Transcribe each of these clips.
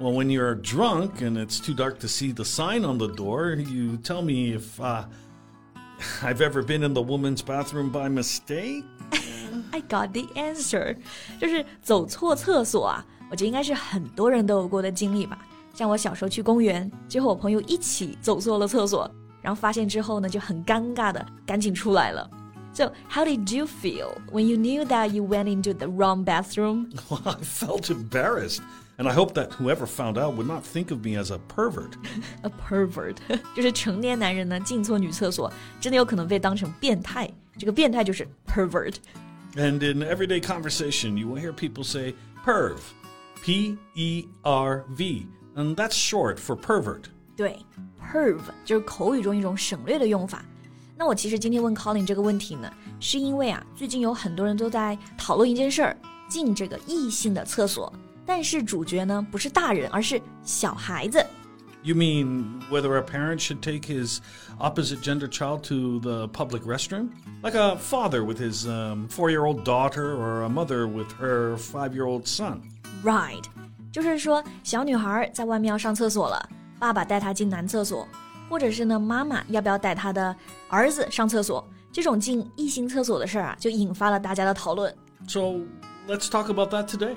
Well, when you're drunk and it's too dark to see the sign on the door, you tell me if uh, I've ever been in the woman's bathroom by mistake. I got the answer，就是走错厕所啊，我觉得应该是很多人都有过的经历吧。像我小时候去公园，就和我朋友一起走错了厕所，然后发现之后呢，就很尴尬的赶紧出来了。So, how did you feel when you knew that you went into the wrong bathroom? Well, I felt embarrassed. And I hope that whoever found out would not think of me as a pervert. a pervert 就是成年男人呢进错女厕所，真的有可能被当成变态。这个变态就是 pervert。And in everyday conversation, you will hear people say perv, P E R V, and that's short for pervert. 对，perv 就是口语中一种省略的用法。那我其实今天问 Colin 这个问题呢，是因为啊，最近有很多人都在讨论一件事儿，进这个异性的厕所。 但是主角呢不是大人，而是小孩子。You mean whether a parent should take his opposite gender child to the public restroom? Like a father with his um, four year old daughter or a mother with her five year old son? Right. 就是说，小女孩在外面要上厕所了，爸爸带她进男厕所，或者是呢，妈妈要不要带她的儿子上厕所？这种进异性厕所的事儿啊，就引发了大家的讨论。So let's talk about that today.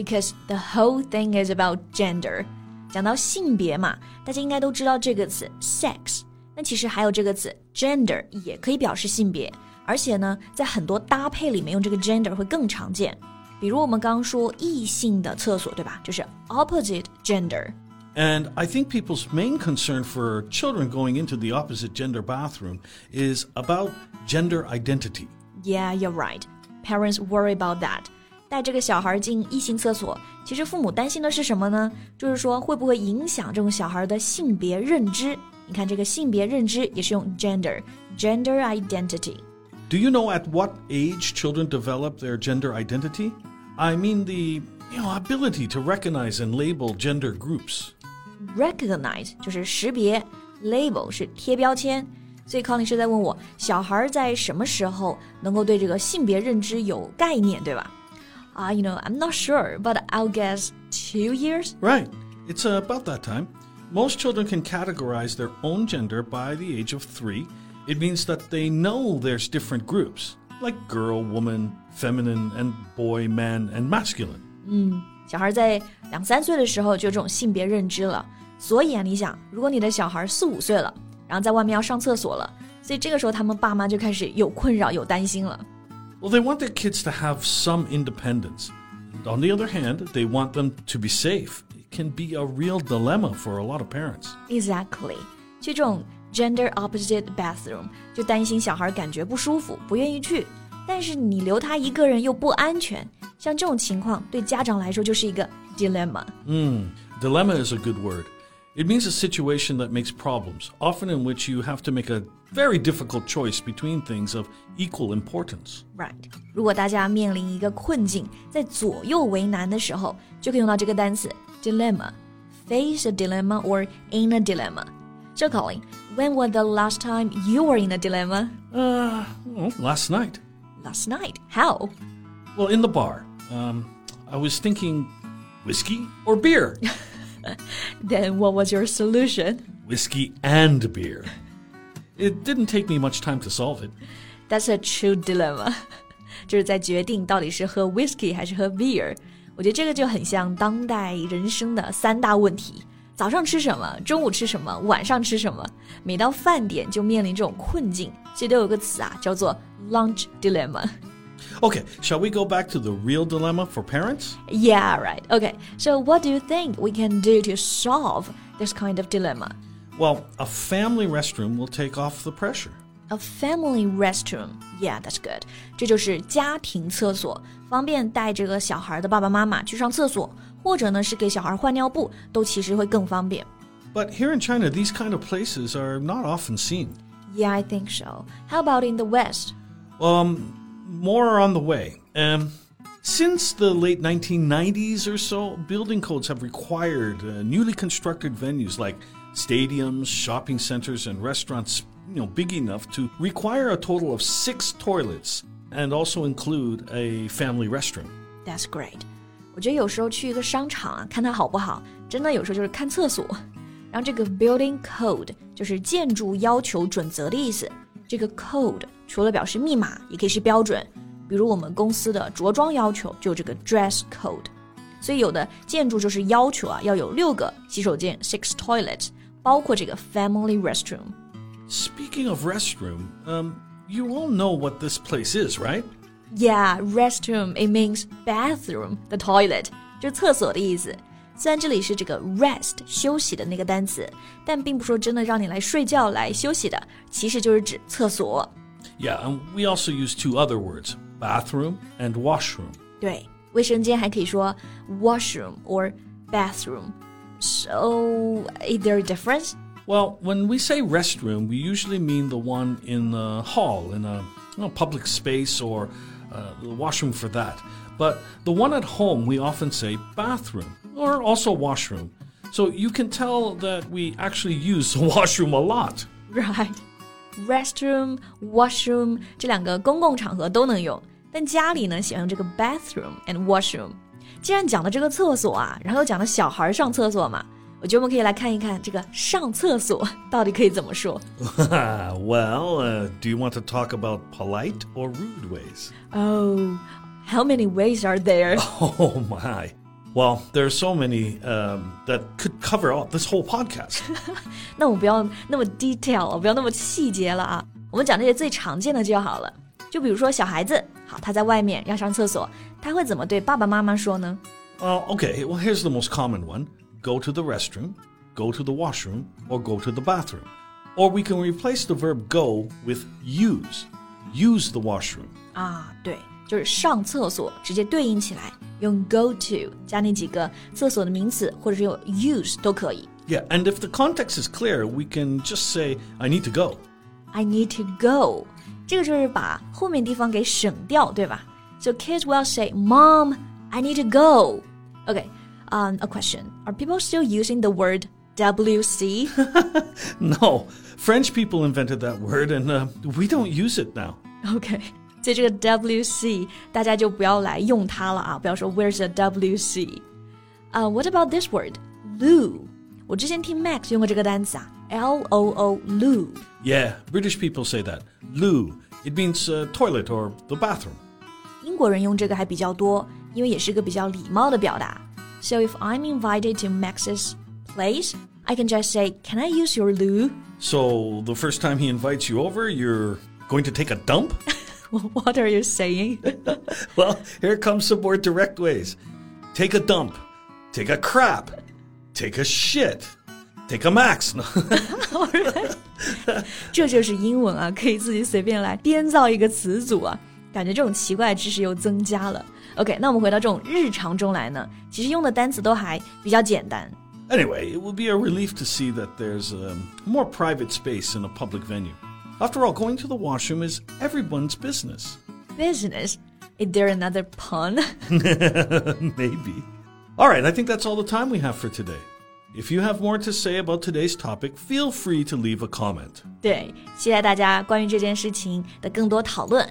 because the whole thing is about gender。讲到性别嘛，大家应该都知道这个词 sex。那其实还有这个词 gender 也可以表示性别，而且呢，在很多搭配里面用这个 gender 会更常见。比如我们刚刚说异性的厕所，对吧？就是 opposite gender。And I think people's main concern for children going into the opposite gender bathroom is about gender identity. Yeah, you're right. Parents worry about that. 带这个小孩进异性厕所，其实父母担心的是什么呢？就是说会不会影响这种小孩的性别认知？你看这个性别认知也是用 gender，gender identity。Do you know at what age children develop their gender identity? I mean the you know ability to recognize and label gender groups. Recognize 就是识别，label 是贴标签。所以康女士在问我，小孩在什么时候能够对这个性别认知有概念，对吧 ？uh, you know, I'm not sure, but I'll guess two years? Right. It's uh, about that time. Most children can categorize their own gender by the age of three. It means that they know there's different groups, like girl, woman, feminine, and boy, man, and masculine. 嗯，小孩在两三岁的时候就有这种性别认知了。所以啊，你想，如果你的小孩四五岁了，然后在外面要上厕所了，所以这个时候他们爸妈就开始有困扰、有担心了。 well, they want their kids to have some independence. And on the other hand, they want them to be safe. It can be a real dilemma for a lot of parents. Exactly. 去这种 gender opposite bathroom，就担心小孩感觉不舒服，不愿意去。但是你留他一个人又不安全，像这种情况对家长来说就是一个 dilemma。嗯，dilemma is a good word. It means a situation that makes problems, often in which you have to make a very difficult choice between things of equal importance. Right. 如果大家面临一个困境，在左右为难的时候，就可以用到这个单词 dilemma. Face a dilemma or in a dilemma. So, Colin, when was the last time you were in a dilemma? Uh, well, last night. Last night? How? Well, in the bar. Um, I was thinking whiskey or beer. then what was your solution? Whiskey and beer. It didn't take me much time to solve it. That's a true dilemma，就是在决定到底是喝 whiskey 还是喝 beer。我觉得这个就很像当代人生的三大问题：早上吃什么，中午吃什么，晚上吃什么。每到饭点就面临这种困境，所以都有个词啊，叫做 lunch dilemma。 Okay, shall we go back to the real dilemma for parents? Yeah, right. Okay. So, what do you think we can do to solve this kind of dilemma? Well, a family restroom will take off the pressure. A family restroom. Yeah, that's good. 这就是家庭厕所，方便带这个小孩的爸爸妈妈去上厕所，或者呢是给小孩换尿布，都其实会更方便。 But here in China, these kind of places are not often seen. Yeah, I think so. How about in the West? Um, more are on the way. Um, since the late 1990s or so, building codes have required uh, newly constructed venues like stadiums, shopping centers, and restaurants, you know, big enough to require a total of six toilets and also include a family restroom. That's great. 我觉得有时候去一个商场啊，看它好不好，真的有时候就是看厕所。然后这个 building code 就是建筑要求准则的意思。 这个 code 除了表示密码，也可以是标准。比如我们公司的着装要求就有这个 dress code。所以有的建筑就是要求啊，要有六个洗手间 six toilets，包括这个 family restroom。 Speaking of restroom, um, you all know what this place is, right? Yeah, restroom it means bathroom, the toilet，就是厕所的意思。 虽然这里是这个 rest 休息的那个单词，但并不说真的让你来睡觉来休息的，其实就是指厕所。 Yeah, and we also use two other words bathroom and washroom. 对，卫生间还可以说 washroom or bathroom. So, is there a difference? Well, when we say restroom, we usually mean the one in the hall, in a you know, public space, or uh, the washroom for that. But the one at home, we often say bathroom, or also washroom. So you can tell that we actually use the washroom a lot. Right. Restroom, washroom 这两个公共场合都能用，但家里呢喜欢用这个 bathroom and washroom。既然讲到这个厕所啊，然后又讲到小孩上厕所嘛， 我觉得我们可以来看一看这个上厕所到底可以怎么说。 well, uh, do you want to talk about polite or rude ways? Oh, how many ways are there? Oh my. Well, there are so many um, that could cover all, this whole podcast. 那我们不要那么 detail 了，不要那么细节了啊。我们讲这些最常见的就好了。就比如说小孩子，好，他在外面要上厕所，他会怎么对爸爸妈妈说呢？ Well, okay, well, here's the most common one go to the restroom, go to the washroom, or go to the bathroom. Or we can replace the verb go with use. Use the washroom. 啊，对，就是上厕所，直接对应起来，用 go to 加那几个厕所的名词，或者是用 use 都可以。 Yeah, and if the context is clear, we can just say, I need to go. I need to go，这个就是把后面地方给省掉，对吧？So kids will say, "Mom, I need to go." Okay, um, a question: Are people still using the word WC? No, French people invented that word, and uh, we don't use it now. OK，所以这个 WC 大家就不要来用它了啊，不要说 Where's the WC？啊、w h a t about this word loo？我之前听 Max 用过这个单词啊，L O O loo。 Yeah, British people say that. Loo. It means uh, toilet or the bathroom. 英国人用这个还比较多，因为也是个比较礼貌的表达。 So if I'm invited to Max's place, I can just say, "Can I use your loo?" So the first time he invites you over, you're going to take a dump? What are you saying? well, here comes some more direct ways. Take a dump. Take a crap. Take a shit. Take a max. 这就是英文啊，可以自己随便来编造一个词组啊， 感觉这种奇怪的知识又增加了。OK，那我们回到这种日常中来呢，其实用的单词都还比较简单。 anyway, it will be a relief to see that there's um, more private space in a public venue. After all, going to the washroom is everyone's business. Business. Is there another pun? Maybe. All right, I think that's all the time we have for today. If you have more to say about today's topic, feel free to leave a comment. 对，期待大家关于这件事情的更多讨论。